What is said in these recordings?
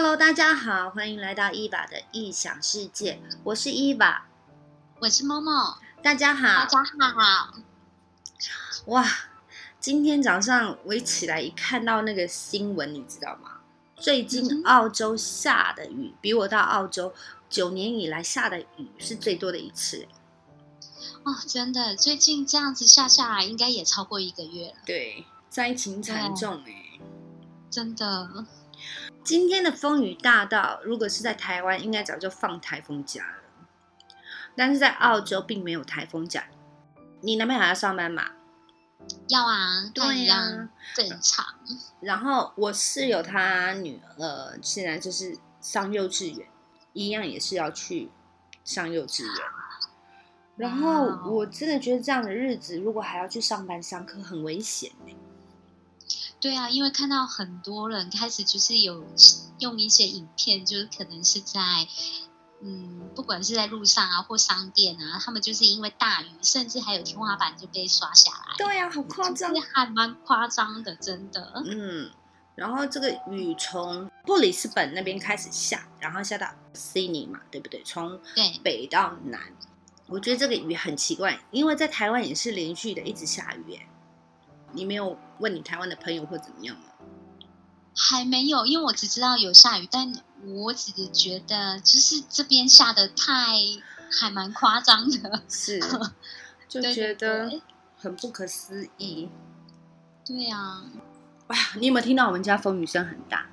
Hello，大家好，欢迎来到伊娃的异想世界，我是伊娃，我是默默，大家好，大家好。哇，今天早上我一起来一看到那个新闻，你知道吗？最近澳洲下的雨比我到澳洲九年以来下的雨是最多的一次。哦，真的，最近这样子下下来，应该也超过一个月了。对，灾情惨重哎，真的。今天的风雨大到，如果是在台湾，应该早就放台风假了。但是在澳洲并没有台风假。你男朋友还要上班吗？要啊，对呀，正常。然后我室友他女儿现在就是上幼稚园，一样也是要去上幼稚园。然后我真的觉得这样的日子，如果还要去上班上课，很危险对啊，因为看到很多人开始就是有用一些影片，就是可能是在嗯，不管是在路上啊或商店啊，他们就是因为大雨，甚至还有天花板就被刷下来。对呀，好夸张，还蛮夸张的，真的。嗯，然后这个雨从布里斯本那边开始下，然后下到悉尼嘛，对不对？从北到南，我觉得这个雨很奇怪，因为在台湾也是连续的一直下雨耶。你没有问你台湾的朋友或怎么样吗？还没有，因为我只知道有下雨，但我只是觉得就是这边下的太还蛮夸张的，是 就觉得很不可思议。对呀，哇，你有没有听到我们家风雨声很大？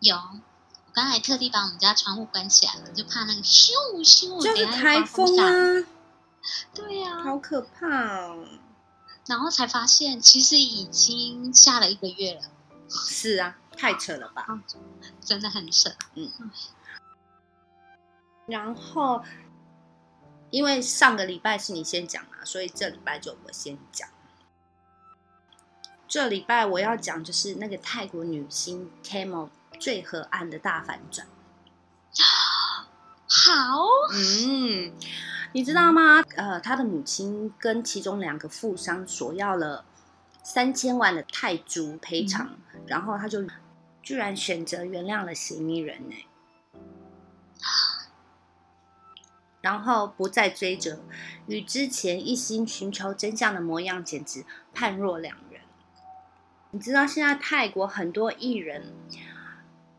有，我刚才特地把我们家窗户关起来了，就怕那个咻咻，就是台风啊。对呀，好可怕哦。然后才发现，其实已经下了一个月了。是啊，太扯了吧！真的很扯。嗯。然后，因为上个礼拜是你先讲嘛，所以这礼拜就我先讲。这礼拜我要讲就是那个泰国女星 Camel 最河岸的大反转。好。嗯。你知道吗？呃，他的母亲跟其中两个富商索要了三千万的泰铢赔偿，然后他就居然选择原谅了嫌疑人呢，然后不再追责，与之前一心寻求真相的模样简直判若两人。你知道现在泰国很多艺人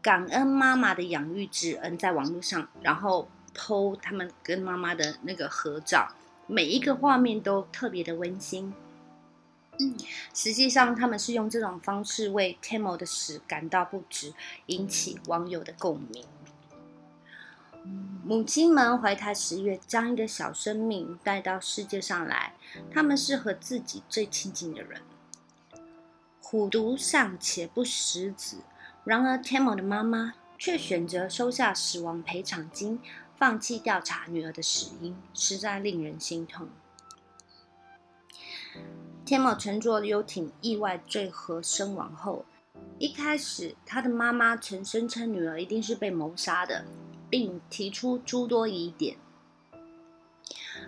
感恩妈妈的养育之恩，在网络上，然后。偷他们跟妈妈的那个合照，每一个画面都特别的温馨。嗯，实际上他们是用这种方式为 Tamo 的死感到不值，引起网友的共鸣。母亲们怀胎十月，将一个小生命带到世界上来，他们是和自己最亲近的人。虎毒尚且不食子，然而 Tamo 的妈妈却选择收下死亡赔偿金。放弃调查女儿的死因，实在令人心痛。天某乘坐游艇意外坠河身亡后，一开始他的妈妈曾声称女儿一定是被谋杀的，并提出诸多疑点，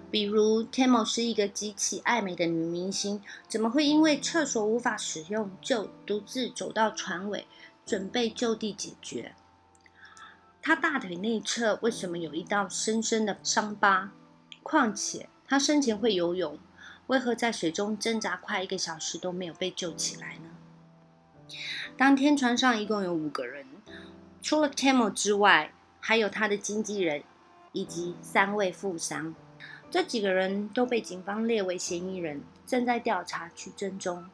比如天某是一个极其爱美的女明星，怎么会因为厕所无法使用就独自走到船尾，准备就地解决？他大腿内侧为什么有一道深深的伤疤？况且他生前会游泳，为何在水中挣扎快一个小时都没有被救起来呢？当天船上一共有五个人，除了 Camel 之外，还有他的经纪人以及三位富商。这几个人都被警方列为嫌疑人，正在调查取证中。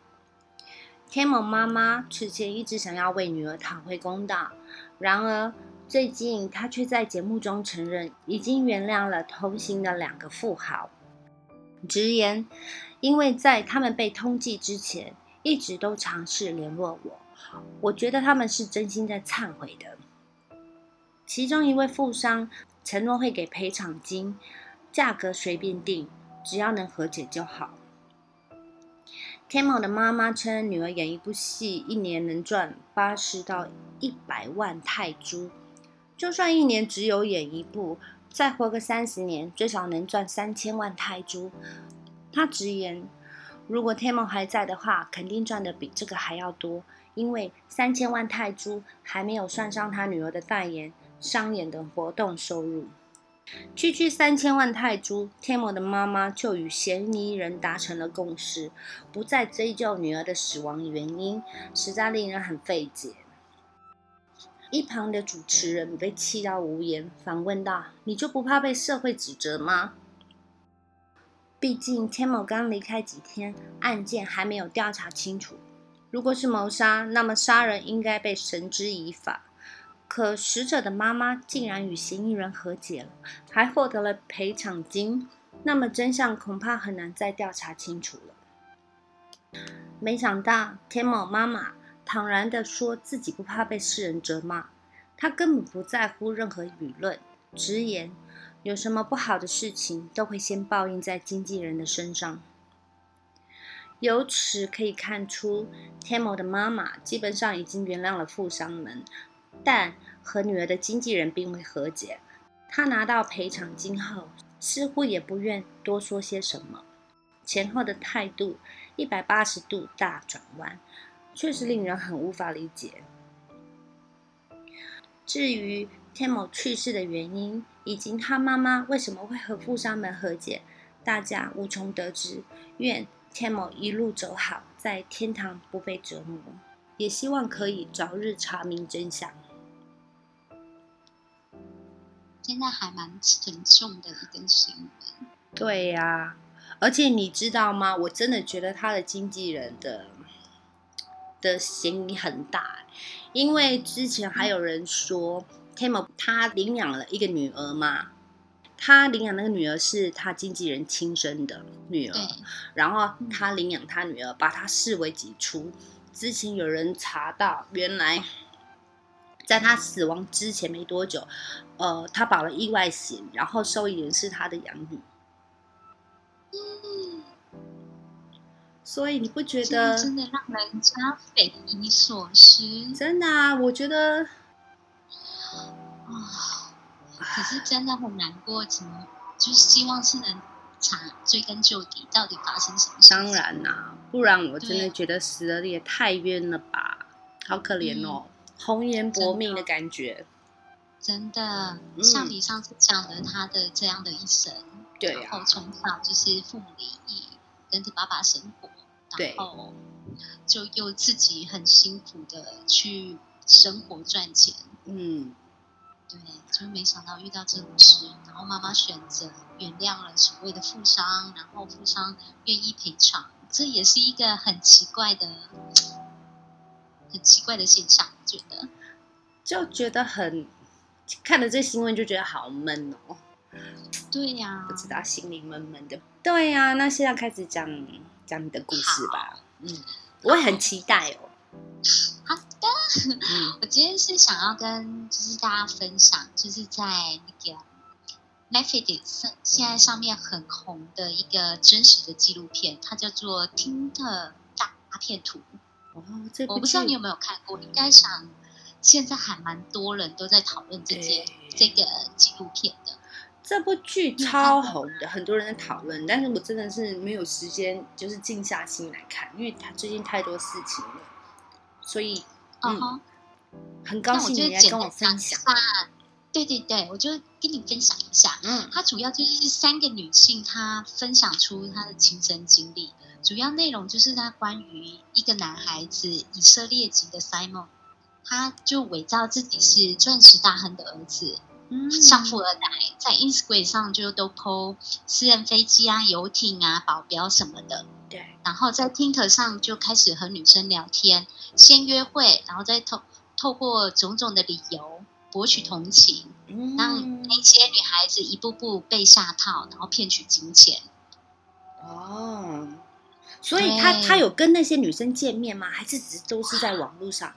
Camel 妈妈此前一直想要为女儿讨回公道，然而。最近，他却在节目中承认已经原谅了同行的两个富豪，直言，因为在他们被通缉之前，一直都尝试联络我，我觉得他们是真心在忏悔的。其中一位富商承诺会给赔偿金，价格随便定，只要能和解就好。天某的妈妈称，女儿演一部戏，一年能赚八十到一百万泰铢。就算一年只有演一部，再活个三十年，最少能赚三千万泰铢。他直言：“如果天 o 还在的话，肯定赚的比这个还要多，因为三千万泰铢还没有算上他女儿的代言、商演等活动收入。区区三千万泰铢，天魔的妈妈就与嫌疑人达成了共识，不再追究女儿的死亡原因，实在令人很费解。一旁的主持人被气到无言，反问道：“你就不怕被社会指责吗？”毕竟天某刚离开几天，案件还没有调查清楚。如果是谋杀，那么杀人应该被绳之以法。可死者的妈妈竟然与嫌疑人和解了，还获得了赔偿金，那么真相恐怕很难再调查清楚了。没想到天某妈妈。坦然地说自己不怕被世人责骂，他根本不在乎任何舆论。直言，有什么不好的事情都会先报应在经纪人的身上。由此可以看出，天某的妈妈基本上已经原谅了富商们，但和女儿的经纪人并未和解。他拿到赔偿金后，似乎也不愿多说些什么，前后的态度一百八十度大转弯。确实令人很无法理解。至于天某去世的原因，以及他妈妈为什么会和富商们和解，大家无从得知。愿天某一路走好，在天堂不被折磨，也希望可以早日查明真相。现在还蛮沉重的一个新闻。对呀，而且你知道吗？我真的觉得他的经纪人的。的嫌疑很大，因为之前还有人说，Timo 他领养了一个女儿嘛，他领养那个女儿是他经纪人亲生的女儿，然后他领养他女儿，把她视为己出。之前有人查到，原来在他死亡之前没多久，呃，他保了意外险，然后受益人是他的养女。所以你不觉得真的让人家匪夷所思？真的啊，我觉得啊，可是真的很难过。怎么就是希望是能查追根究底，到底发生什么？当然啦，不然我真的觉得死了也太冤了吧，好可怜哦，红颜薄命的感觉。真的，像你上次讲的他的这样的一生，对，然后从小就是父母离异，跟着爸爸生活。然后就又自己很辛苦的去生活赚钱，嗯，对，就没想到遇到这种事，然后妈妈选择原谅了所谓的富商，然后富商愿意赔偿，这也是一个很奇怪的、很奇怪的现象，我觉得，就觉得很看了这新闻就觉得好闷哦，对呀，不知道心里闷闷的，对呀，那现在开始讲。讲你的故事吧，嗯，我也很期待哦。好的，我今天是想要跟就是大家分享，就是在那个 Netflix 现在上面很红的一个真实的纪录片，它叫做《听的大片图》。哦，这我不知道你有没有看过，应该想现在还蛮多人都在讨论这件这个纪录片的。这部剧超红的，很多人在讨论，但是我真的是没有时间，就是静下心来看，因为他最近太多事情了，所以嗯，很高兴你来跟我分享。对对对，我就跟你分享一下。嗯，它主要就是三个女性，她分享出她的亲身经历，主要内容就是她关于一个男孩子，以色列籍的 Simon，他就伪造自己是钻石大亨的儿子。像富二代在 Instagram 上就都 po 私人飞机啊、游艇啊、保镖什么的。对。然后在 Tinder 上就开始和女生聊天，先约会，然后再透透过种种的理由博取同情，让那些女孩子一步步被下套，然后骗取金钱。哦。所以他他有跟那些女生见面吗？还是只是都是在网络上？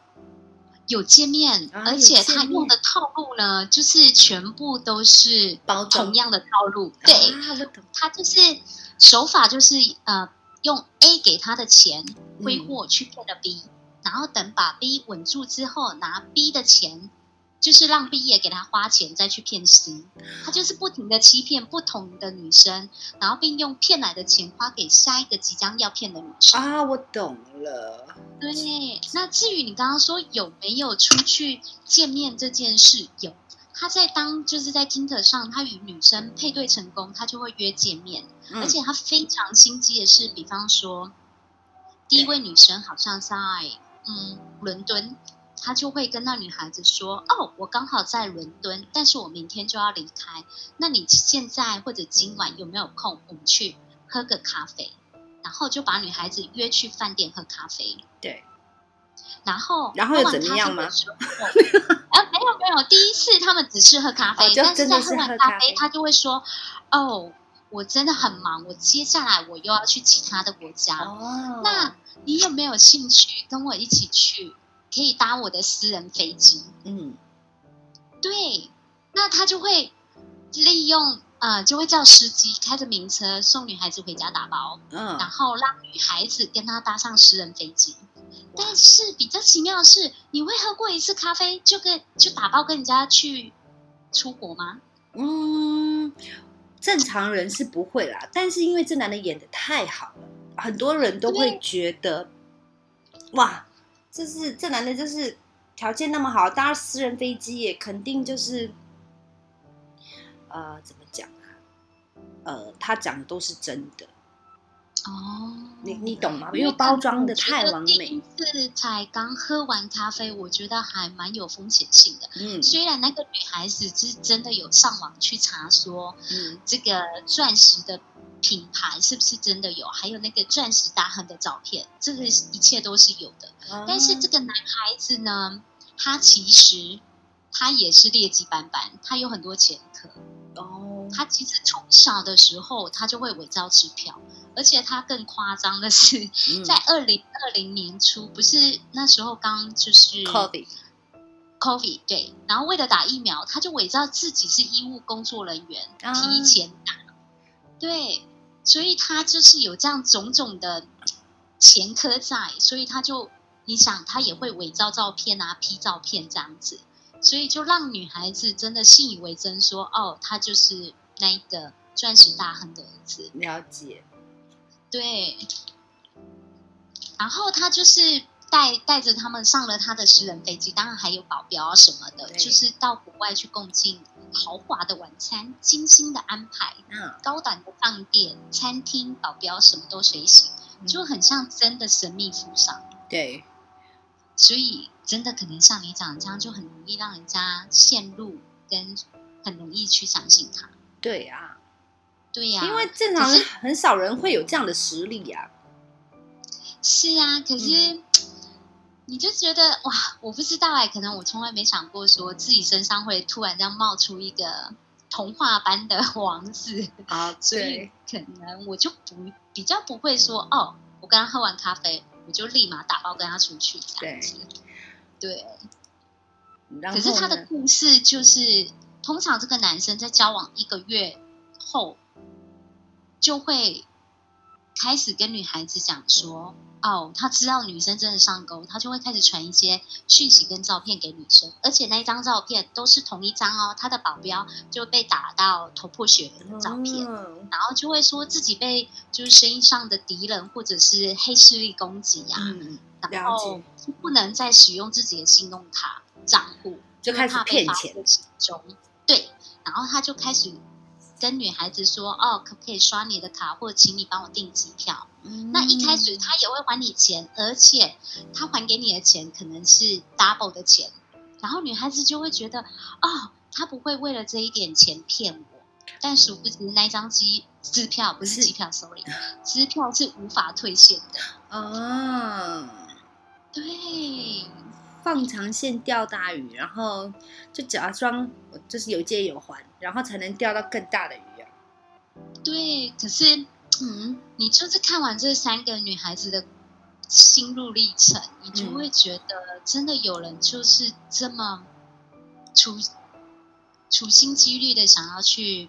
有见面，而且他用的套路呢，就是全部都是同样的套路。对，他就是手法就是呃，用 A 给他的钱挥霍去骗了 B，然后等把 B 稳住之后，拿 B 的钱就是让毕业给他花钱再去骗 C，他就是不停的欺骗不同的女生，然后并用骗来的钱花给下一个即将要骗的女生。啊，我懂了。对，那至于你刚刚说有没有出去见面这件事，有。他在当就是在 Tinder 上，他与女生配对成功，他就会约见面，而且他非常心机的是，比方说，第一位女生好像在嗯伦敦，他就会跟那女孩子说：“哦，我刚好在伦敦，但是我明天就要离开，那你现在或者今晚有没有空？我们去喝个咖啡。”然后就把女孩子约去饭店喝咖啡。对。然后，然后又怎么样吗？啊，没有没有，第一次他们只是喝咖啡，但是在喝完咖啡，他就会说：“哦，我真的很忙，我接下来我又要去其他的国家。哦，那你有没有兴趣跟我一起去？可以搭我的私人飞机？嗯，对，那他就会利用呃，就会叫司机开着名车送女孩子回家打包，嗯，然后让女孩子跟他搭上私人飞机。”但是比较奇妙的是，你会喝过一次咖啡就跟就打包跟人家去出国吗？嗯，正常人是不会啦。但是因为这男的演的太好了，很多人都会觉得，哇，这是这男的就是条件那么好，搭私人飞机也肯定就是，呃，怎么讲啊？呃，他讲的都是真的。哦，你你懂吗？因为包装的太完美。是才刚喝完咖啡，我觉得还蛮有风险性的。嗯，虽然那个女孩子是真的有上网去查说，嗯，这个钻石的品牌是不是真的有，还有那个钻石打痕的照片，这个一切都是有的。但是这个男孩子呢，他其实他也是劣迹斑斑，他有很多前科。哦，他其实从小的时候他就会伪造支票。而且他更夸张的是，在二零二零年初，不是那时候刚就是 COVID，COVID 对，然后为了打疫苗，他就伪造自己是医务工作人员，提前打，对，所以他就是有这样种种的前科在，所以他就你想，他也会伪造照片啊，P 照片这样子，所以就让女孩子真的信以为真，说哦，他就是那一个钻石大亨的儿子，了解。对，然后他就是带带着他们上了他的私人飞机，当然还有保镖啊什么的，就是到国外去共进豪华的晚餐、精心的安排、嗯，高档的饭店、餐厅、保镖什么都随行，就很像真的神秘服上。对，所以真的可能像你讲这样，就很容易让人家陷入，跟很容易去相信他。对啊。对呀，因为正常人很少人会有这样的实力呀。是啊，可是你就觉得哇，我不知道哎，可能我从来没想过说自己身上会突然这样冒出一个童话般的 王子啊，所以可能我就不比较不会说哦，我刚刚喝完咖啡，我就立马打包跟他出去这样子。对，可是他的故事就是，通常这个男生在交往一个月后。就会开始跟女孩子讲说，哦，他知道女生真的上钩，他就会开始传一些讯息跟照片给女生，而且那一张照片都是同一张哦，他的保镖就被打到头破血流的照片，然后就会说自己被就是生意上的敌人或者是黑势力攻击呀，然后不能再使用自己的信用卡账户，就开始骗钱。中，对，然后他就开始。跟女孩子说哦，可不可以刷你的卡，或者请你帮我订机票？那一开始他也会还你钱，而且他还给你的钱可能是 double 的钱，然后女孩子就会觉得哦，他不会为了这一点钱骗我。但殊不知那张机支票不是机票，sorry，支票是无法退现的。哦，对。放长线钓大鱼，然后就假装就是有借有还，然后才能钓到更大的鱼啊。对，可是，嗯，你就是看完这三个女孩子的心路历程，你就会觉得，真的有人就是这么处处心积虑的想要去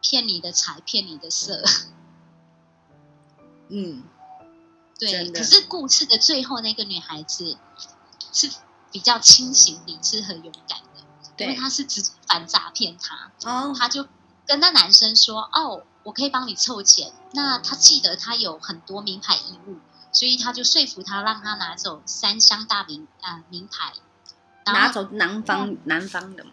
骗你的财，骗你的色。嗯，对。可是故事的最后，那个女孩子。是比较清醒、理智和勇敢的，因为对，他是直接反诈骗他，哦，他就跟那男生说：“哦，我可以帮你凑钱。”那他记得他有很多名牌衣物，所以他就说服他，让他拿走三箱大名啊、名牌，拿走南方南方的嘛，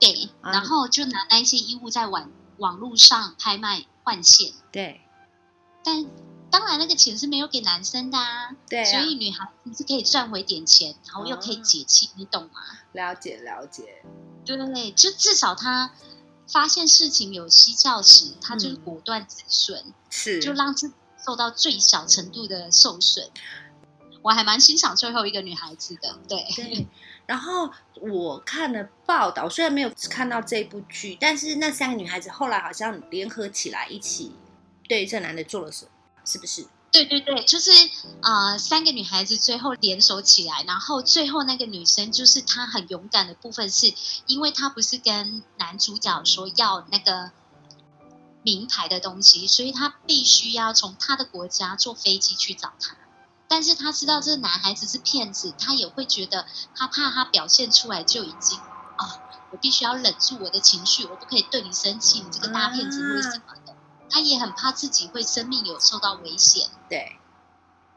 对，啊。然后就拿那一些衣物在网网络上拍卖换现，对。但当然那个钱是没有给男生的啊，对啊，所以女孩子是可以赚回点钱，然后又可以哦解气，你懂吗？了解了解，对就至少他发现事情有蹊跷时，他就是嗯果断止损，是就让自己受到最小程度的受损。我还蛮欣赏最后一个女孩子的，对，对。然后我看了报道，虽然没有看到这部剧，但是那三个女孩子后来好像联合起来一起对这男的做了什么，是不是？对对对，就是呃，三个女孩子最后联手起来，然后最后那个女生就是她很勇敢的部分是，因为她不是跟男主角说要那个名牌的东西，所以她必须要从她的国家坐飞机去找他。但是她知道这个男孩子是骗子，她也会觉得她怕他表现出来就已经啊，我必须要忍住我的情绪，我不可以对你生气，你这个大骗子为什么。她也很怕自己会生命有受到危险。对，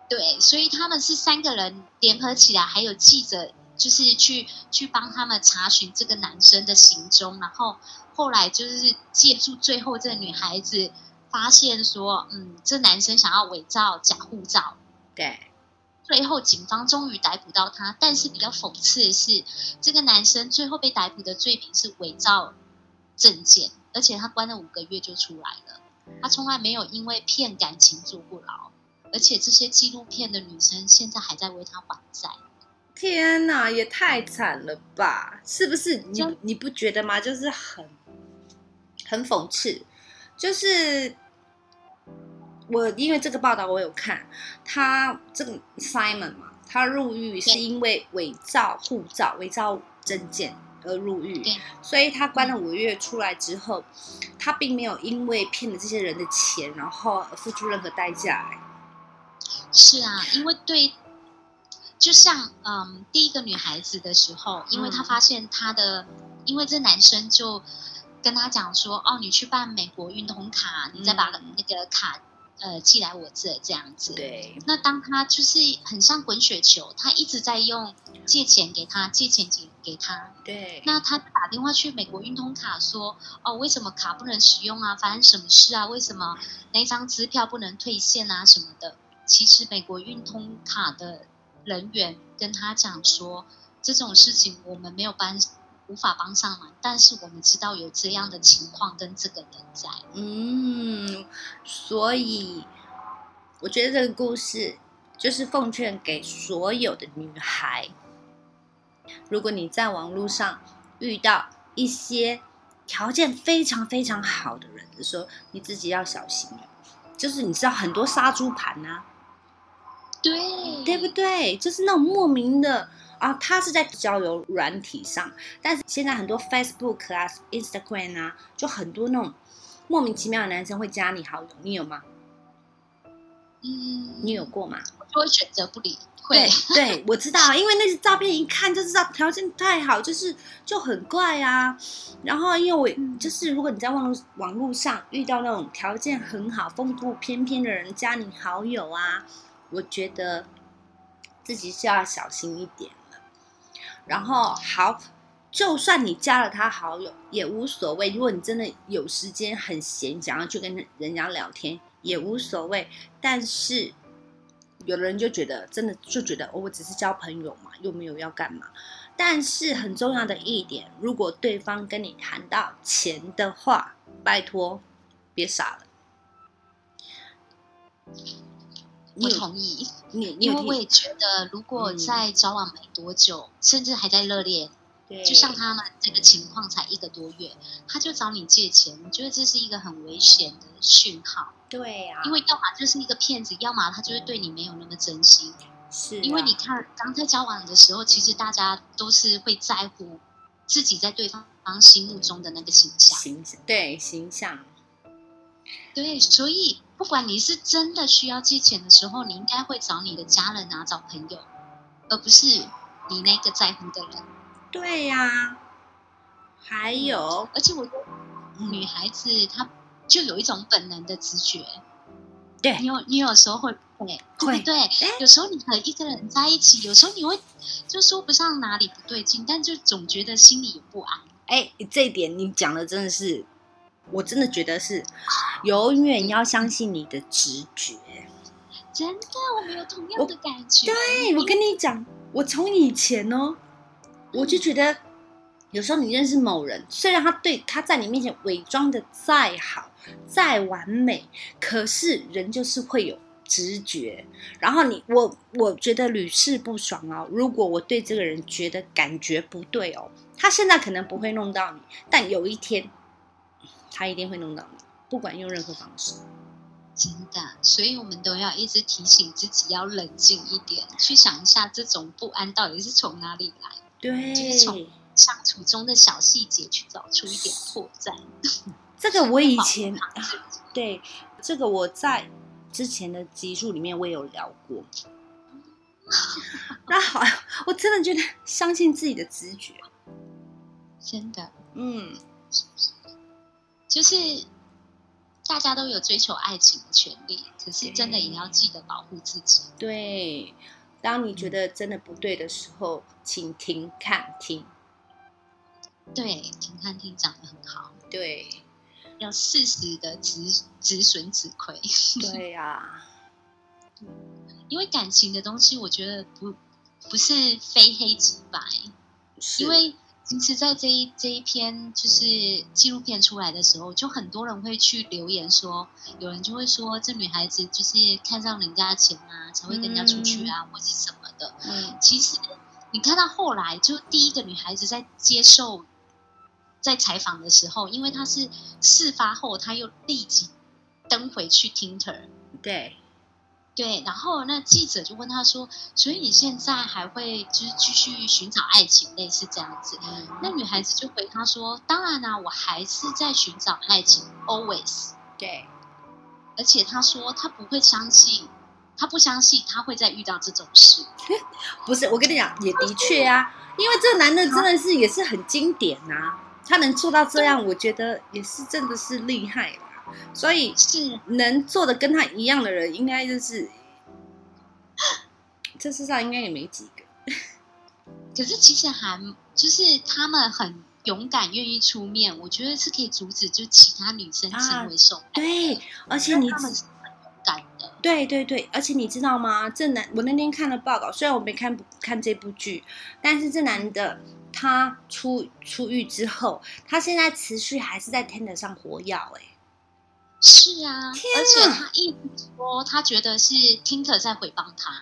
对，所以他们是三个人联合起来，还有记者，就是去去帮他们查询这个男生的行踪，然后后来就是借助最后这个女孩子发现说，嗯，这男生想要伪造假护照，对，最后警方终于逮捕到他，但是比较讽刺的是，这个男生最后被逮捕的罪名是伪造证件，而且他关了五个月就出来了，他从来没有因为骗感情坐过牢，而且这些纪录片的女生现在还在为他还债。天哪，也太惨了吧？是不是？你你不觉得吗？就是很很讽刺，就是我因为这个报道我有看，他这个 Simon 嘛，他入狱是因为伪造护照、伪造证件而入狱对，所以他关了五个月出来之后，他并没有因为骗了这些人的钱，然后而付出任何代价、哎是啊，因为对，就像嗯，第一个女孩子的时候，因为她嗯。发现她的，因为这男生就跟她讲说，哦，你去办美国运通卡，你再把嗯那个卡呃寄来我这这样子。对，那当他就是很像滚雪球，他一直在用借钱给他，借钱给给他。对，那他打电话去美国运通卡说，哦，为什么卡不能使用啊？发生什么事啊？为什么那张支票不能退现啊？什么的？其实美国运通卡的人员跟他讲说，这种事情我们没有帮，无法帮上忙，但是我们知道有这样的情况跟这个人在。嗯，所以我觉得这个故事就是奉劝给所有的女孩，如果你在网络上遇到一些条件非常非常好的人的时候，你自己要小心了。就是你知道很多杀猪盘呐、对，对不对？就是那种莫名的啊，他是在交友软体上，但是现在很多 Facebook 啊、Instagram 啊，就很多那种莫名其妙的男生会加你好友，你有吗？嗯，你有过吗？我就会选择不理，会对对，我知道，因为那些照片一看就知道条件太好，就是就很怪啊。然后因为我嗯就是，如果你在网络网络上遇到那种条件很好、风度翩翩的人加你好友啊，我觉得自己是要小心一点了。然后好，就算你加了他好友也无所谓，如果你真的有时间很闲，想要去跟人家聊天也无所谓。但是有的人就觉得，真的就觉得，哦，我只是交朋友嘛，又没有要干嘛。但是很重要的一点，如果对方跟你谈到钱的话，拜托别傻了。你我同意，因为我也觉得，如果嗯在交往没多久，甚至还在热恋，对，就像他们这个情况才一个多月，他就找你借钱，我觉得这是一个很危险的讯号，对啊，因为要么就是一个骗子，要么他就是对你没有那么真心。是、啊、因为你看，刚在交往的时候，其实大家都是会在乎自己在对方心目中的那个形象。形象对形象，对，所以不管你是真的需要借钱的时候，你应该会找你的家人啊，找朋友，而不是你那个在乎的人。对呀、还有，而且我觉得嗯女孩子她就有一种本能的直觉，对你有你有时候会会对会不对？有时候你和一个人在一起，有时候你会就说不上哪里不对劲，但就总觉得心里有不安。哎，这一点你讲的真的是，我真的觉得是永远要相信你的直觉。真的，我们有同样的感觉。对，我跟你讲，我从以前哦，我就觉得有时候你认识某人，虽然他对他在你面前伪装的再好、再完美，可是人就是会有直觉。然后你我我觉得屡试不爽哦。如果我对这个人觉得感觉不对哦，他现在可能不会弄到你，但有一天他一定会弄到你，不管用任何方式。真的，所以我们都要一直提醒自己要冷静一点，去想一下这种不安到底是从哪里来，对就是从，相处中的小细节去找出一点破绽。这个我以前 对，这个我在之前的集数里面我也有聊过。那好，我真的觉得相信自己的直觉。真的嗯，就是大家都有追求爱情的权利，可是真的也要记得保护自己。对。当你觉得真的不对的时候，请停看听。对，停看听讲的很好，对，要适时的止止损止亏，对呀、因为感情的东西，我觉得不不是非黑即白，是因为其实，在这一这一篇就是纪录片出来的时候，就很多人会去留言说，有人就会说这女孩子就是看上人家钱啊，才会跟人家出去啊，或者什么的。嗯，其实你看到后来，就第一个女孩子在接受在采访的时候，因为她是事发后，她又立即登回去 Tinder。对，对，然后那记者就问他说：“所以你现在还会就是继续寻找爱情，类似这样子？”嗯那女孩子就回他说：“当然啦、我还是在寻找爱情，always。对，而且他说他不会相信，他不相信他会再遇到这种事。不是我跟你讲，也的确啊，因为这个男的真的是也是很经典呐、他能做到这样，我觉得也是真的是厉害啦。所以是能做的跟他一样的人，应该就是这世上应该也没几个。可是其实还就是他们很勇敢，愿意出面，我觉得是可以阻止就其他女生成为受害者。对，而且你他们是很勇敢的。对对对，而且你知道吗？这男我那天看了报告，虽然我没看看这部剧，但是这男的他出出狱之后，他现在持续还是在 Tender 上活跃、欸，是啊，而且他一直说他觉得是 Tinker 在诽谤他。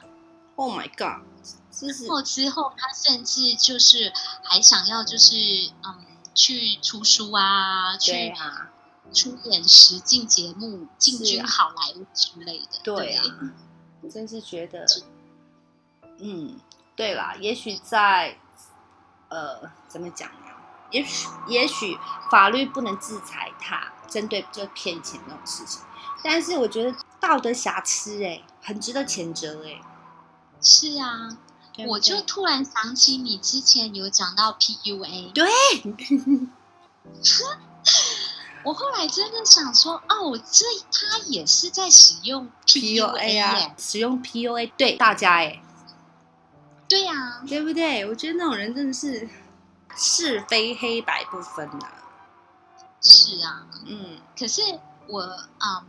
Oh my god！这是后之后，他甚至就是还想要就是嗯去出书啊，去啊，出演实境节目，进军好莱坞之类的。对啊，我真是觉得，嗯，对啦，也许在呃怎么讲呢？也许也许法律不能制裁他，针对就骗钱那种事情，但是我觉得道德瑕疵哎、很值得谴责哎、是啊，我就突然想起你之前有讲到 PUA，对 我后来真的想说，哦，这他也是在使用 PUA 耶啊，使用 PUA 对大家哎、对啊，对不对？我觉得那种人真的是是非黑白不分呐、是啊。嗯，可是我嗯，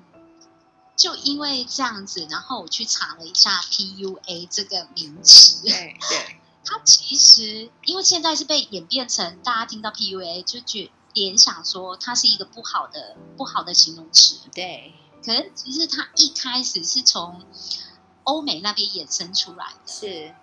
就因为这样子，然后我去查了一下 PUA 这个名词，对对。它其实因为现在是被演变成大家听到 PUA 就觉联想说它是一个不好的不好的形容词，对。可是其实它一开始是从欧美那边衍生出来的。是，它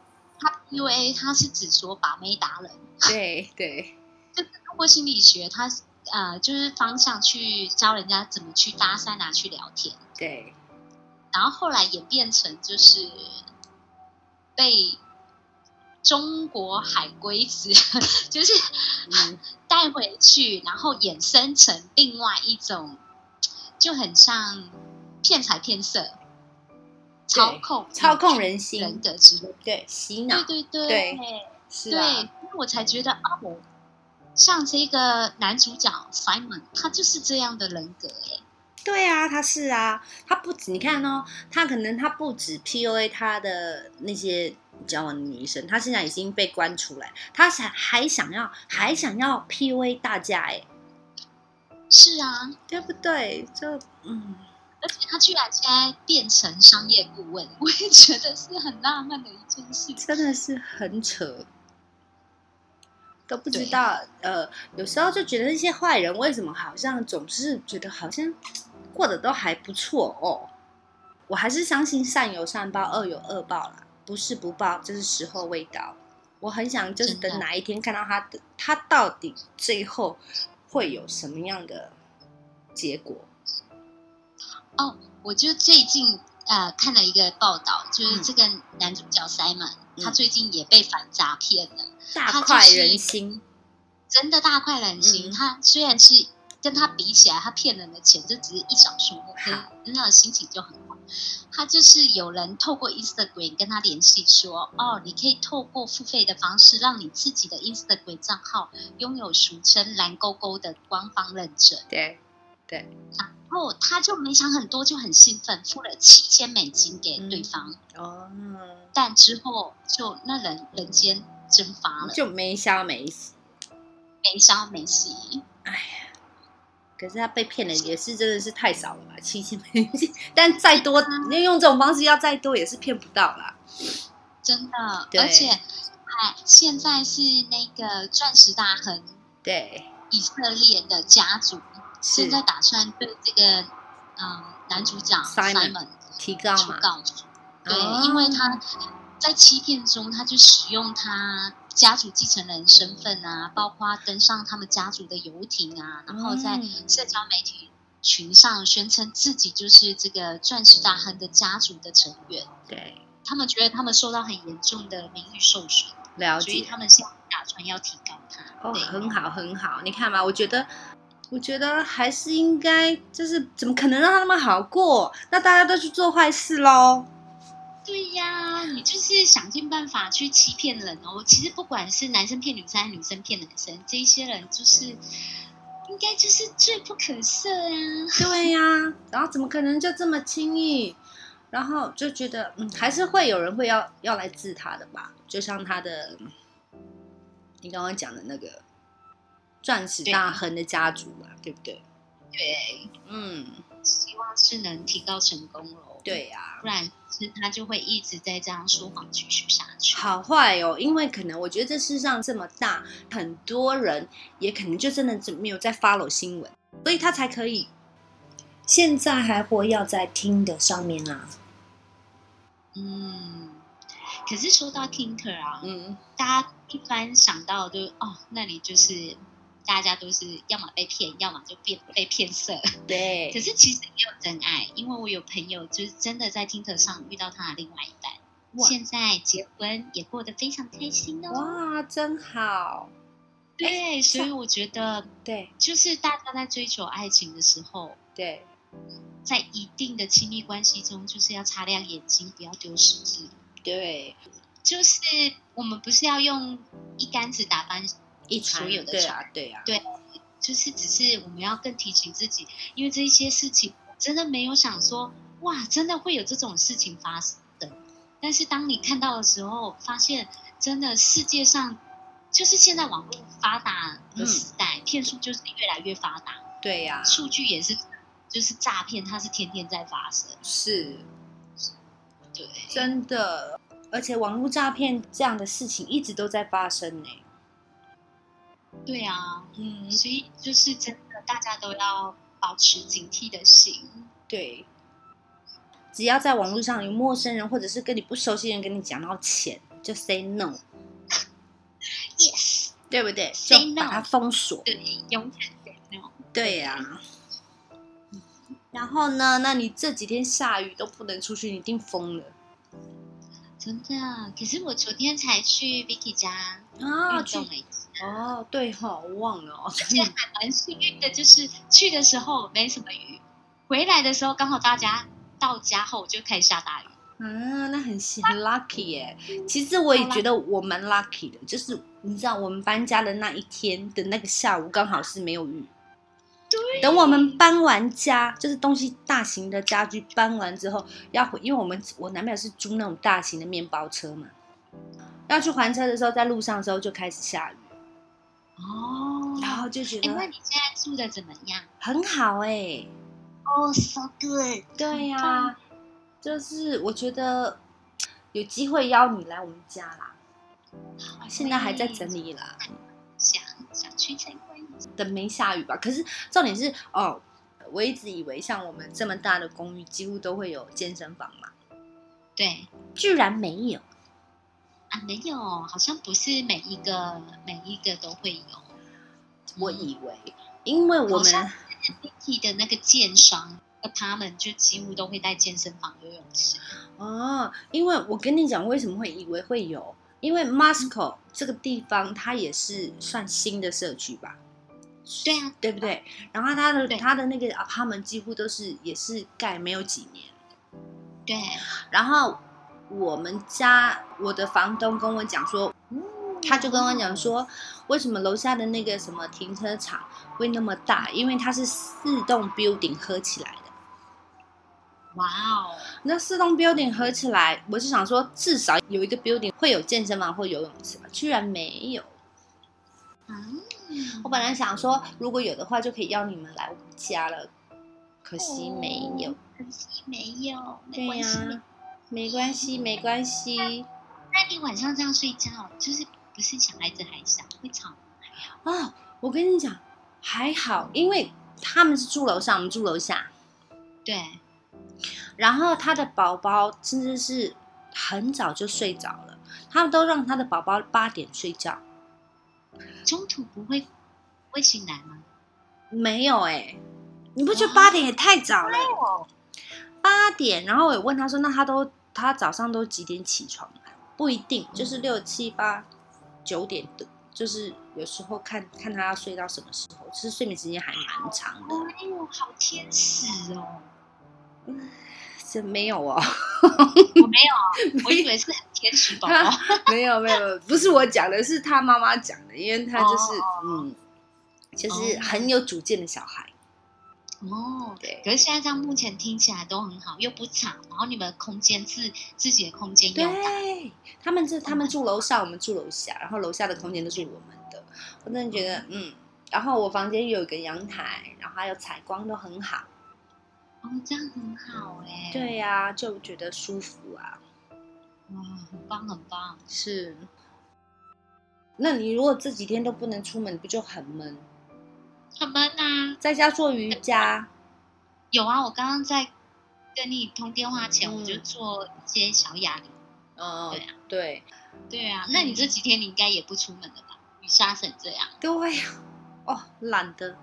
PUA 它是指说把妹达人，对对。就是通过心理学它呃就是方向去教人家怎么去搭讪啊，去聊天。对。然后后来演变成就是被中国海龟子 就是嗯。带回去，然后衍生成另外一种，就很像骗财骗色、操控操控人心人心，格之类的。对洗脑，对对对对是啊，对，我才觉得哦，像这个男主角 Simon，他就是这样的人格哎。对啊，他是啊，他不止你看哦，他可能他不止 PUA 他的那些交往的女生，他现在已经被关出来，他想还想要还想要 PUA 大家哎，是啊，对不对？就嗯，而且他居然现在变成商业顾问，我也觉得是很浪漫的一件事，真的是很扯，都不知道呃，有时候就觉得那些坏人为什么好像总是觉得好像。过得都还不错哦，我还是相信善有善报，恶有恶报啦，不是不报，就是时候未到。我很想就是等哪一天看到他的，他到底最后会有什么样的结果？哦，我就最近呃看了一个报道，就是这个男主角 Simon，他最近也被反诈骗了，大快人心，真的大快人心。他虽然是。跟他比起来，他骗人的钱就只是一小数目，他那个心情就很好。他就是有人透过 Instagram 跟他联系说：“哦，你可以透过付费的方式，让你自己的 Instagram 账号拥有俗称蓝勾勾的官方认证。”对对。然后他就没想很多，就很兴奋，付了七千美金给对方。哦。但之后就那人人间蒸发了，就没消没息，没消没息。哎呀。可是他被骗的，也是真的是太少了吧，七千美金。但再多，你用这种方式要再多，也是骗不到啦。真的，而且，哎，现在是那个钻石大亨，对，以色列的家族，现在打算对这个嗯男主角 Simon 提告嘛？对，因为他在欺骗中，他就使用他。家族继承人身份啊，包括登上他们家族的游艇啊，然后在社交媒体群上宣称自己就是这个钻石大亨的家族的成员。对，他们觉得他们受到很严重的名誉受损，了解，所以他们现在打算要提高他。哦，很好，很好，你看嘛，我觉得，我觉得还是应该，就是怎么可能让他那么好过？那大家都去做坏事喽。对呀，你就是想尽办法去欺骗人哦。其实不管是男生骗女生，还是女生骗男生，这些人就是应该就是罪不可赦啊。对呀，然后怎么可能就这么轻易？然后就觉得，嗯，还是会有人会要要来治他的吧？就像他的，你刚刚讲的那个钻石大亨的家族嘛，对不对？对，嗯，希望是能提高成功喽。对呀，不然。他就会一直在这样说谎继续下去，好坏哦。因为可能我觉得这世上这么大，很多人也可能就真的没有在 follow 新闻，所以他才可以现在还活要在听的上面啊。嗯，可是说到 Tinker 啊，嗯，大家一般想到都哦，那里就是。大家都是要么被骗，要么就变被骗色。对，可是其实也有真爱，因为我有朋友就是真的在听 r 上遇到他的另外一半，现在结婚也过得非常开心哦。哇，真好。对，所以我觉得，对，就是大家在追求爱情的时候，对，在一定的亲密关系中，就是要擦亮眼睛，不要丢失自对，就是我们不是要用一竿子打翻。一所有的茶，对啊，对，就是只是我们要更提醒自己，因为这一些事情真的没有想说，哇，真的会有这种事情发生。但是当你看到的时候，发现真的世界上就是现在网络发达的时代，骗术就是越来越发达。对呀，数据也是，就是诈骗，它是天天在发生。是，对，真的，而且网络诈骗这样的事情一直都在发生呢。对啊，嗯，所以就是真的，大家都要保持警惕的心。对，只要在网络上有陌生人或者是跟你不熟悉人跟你讲到钱，就 say no。Yes，对不对？Say no，把它封锁。对，永远 say no。对呀。然后呢？那你这几天下雨都不能出去，你一定疯了。真的？可是我昨天才去 Vicky 家运动了。哦，对哈，我忘了哦。而且还蛮幸运的，就是去的时候没什么雨，回来的时候刚好大家到家后就开始下大雨。嗯，那很幸很 lucky 耶。其实我也觉得我蛮 lucky 的，就是你知道我们搬家的那一天的那个下午，刚好是没有雨。对，等我们搬完家，就是东西大型的家具搬完之后，要回，因为我们我男朋友是租那种大型的面包车嘛，要去还车的时候，在路上的时候就开始下雨，哦，然后就觉得，那得你现在住的怎么样？很好哎、哦，so good。对呀、就是我觉得有机会邀你来我们家啦，现在还在整理啦，想想去参观一下。等没下雨吧。可是重点是哦，我一直以为像我们这么大的公寓，几乎都会有健身房嘛，对居然没有。啊，没有，好像不是每一个每一个都会有。我以为，因为我们 Nike 的那个建商，他们就几乎都会带健身房、游泳池。哦，因为我跟你讲，为什么会以为会有？因为 Moscow 这个地方，它也是算新的社区吧，对啊，对不对？然后它的对它的那个 apartment 几乎都是也是盖没有几年，对，然后我们家我的房东跟我讲说，他就跟我讲说，为什么楼下的那个什么停车场会那么大？因为它是四栋 building 合起来的。哇哦，那四栋 building 合起来，我就想说，至少有一个 building 会有健身房或游泳池吧，居然没有。嗯，我本来想说，如果有的话，就可以邀你们来我们家了，可惜没有。可惜没有，没关系。没关系，没关系。那你晚上这样睡觉，就是不是小孩子还小，会吵吗？哦，我跟你讲，还好，因为他们是住楼上，我们住楼下。对，然后他的宝宝甚至是很早就睡着了，他们都让他的宝宝八点睡觉。中途不会不会醒来吗？没有哎、你不觉得八点也太早了？哦，八点，然后我也问他说，那他都他早上都几点起床啊？不一定，就是六七八九点的，就是有时候看看他要睡到什么时候，其实睡眠时间还蛮长的。哎呦，好天使哦！这没有哦，我没有，我以为是很天使宝宝。没有没有，不是我讲的，是他妈妈讲的，因为他就是、哦嗯，就是很有主见的小孩。哦，对可是现在这样目前听起来都很好，又不吵，然后你们的空间自自己的空间又大，对，他们这他们住楼上，我们住楼下，然后楼下的空间都是我们的。我真的觉得，嗯，然后我房间有一个阳台，然后还有采光都很好。哦，这样很好哎。，对呀、就觉得舒服啊。哇，很棒很棒。是。那你如果这几天都不能出门，不就很闷？很闷啊！在家做瑜伽，有啊，我刚刚在跟你通电话前，嗯我就做一些小哑铃。哦对啊，对对啊，那你这几天你应该也不出门了吧？雨下成这样。对呀，哦，懒得，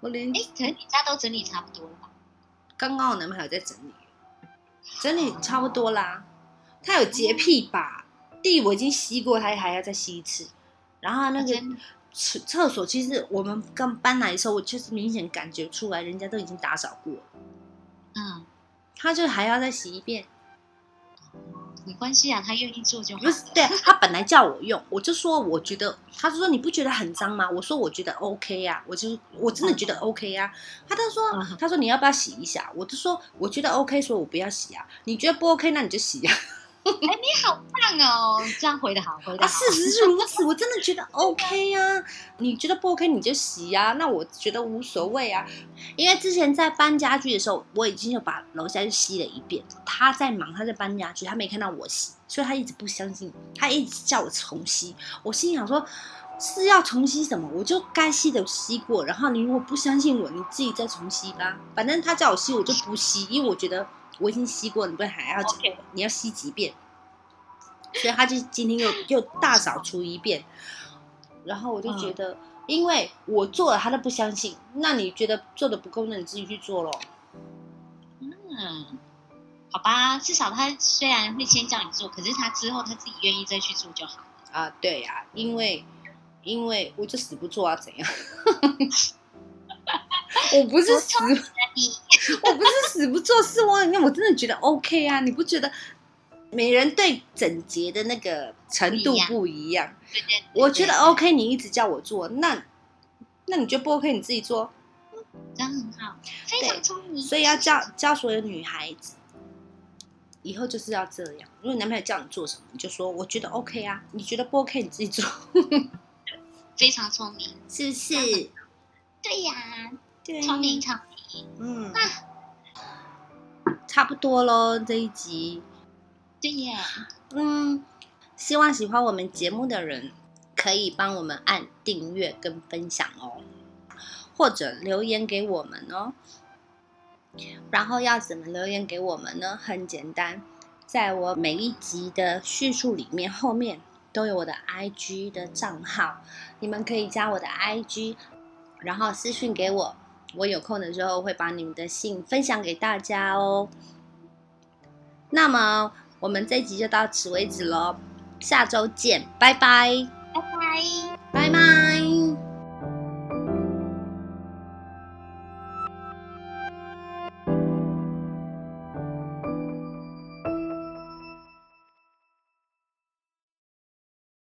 我连哎，可能你家都整理差不多了吧？刚刚我男朋友在整理，整理差不多啦。他有洁癖吧？地我已经吸过，他还要再吸一次。然后那个厕厕所，其实我们刚搬来的时候，我就是明显感觉出来，人家都已经打扫过了，嗯，他就还要再洗一遍。没关系啊，他愿意做就好了。不是，对他本来叫我用，我就说我觉得，他就说你不觉得很脏吗？我说我觉得 OK 呀、我就我真的觉得 OK 呀、他就说嗯他说你要不要洗一下？我就说我觉得 OK，所以我不要洗啊。你觉得不 OK，那你就洗啊。哎，你好棒哦，这样回的好，回的啊，事实是如此，我真的觉得 OK 呀、你觉得不 OK 你就洗呀、那我觉得无所谓啊。因为之前在搬家具的时候，我已经有把楼下就吸了一遍。他在忙，他在搬家具，他没看到我吸，所以他一直不相信，他一直叫我重吸。我心想说，是要重吸什么？我就该吸的吸过，然后你如果不相信我，你自己再重吸吧。反正他叫我吸，我就不吸，因为我觉得我已经吸过，你不还要你要吸几遍？所以他就今天又 又大扫除一遍，然后我就觉得，因为我做了，他都不相信，那你觉得做的不够，那你自己去做咯。嗯，好吧，至少他虽然会先叫你做，可是他之后他自己愿意再去做就好了。啊，对呀、因为因为我就死不做啊，怎样？我不是死！我不是死不做事，我我真的觉得 OK 啊，你不觉得？每人对整洁的那个程度不一样，对对对我觉得 OK，你一直叫我做，那那你觉得不 OK，你自己做。这样很好，非常聪明。所以要教教所有女孩子，以后就是要这样。如果你男朋友叫你做什么，你就说我觉得 OK 啊，你觉得不 OK，你自己做，非常聪明。是不是？对呀，对聪明聪明。嗯，差不多喽，这一集。对耶，嗯，希望喜欢我们节目的人可以帮我们按订阅跟分享哦，或者留言给我们哦。然后要怎么留言给我们呢？很简单，在我每一集的叙述里面后面都有我的 IG 的账号，你们可以加我的 IG，然后私信给我，我有空的时候会把你们的信分享给大家哦。那么我们这一集就到此为止喽，下周见，拜拜，拜拜。拜拜。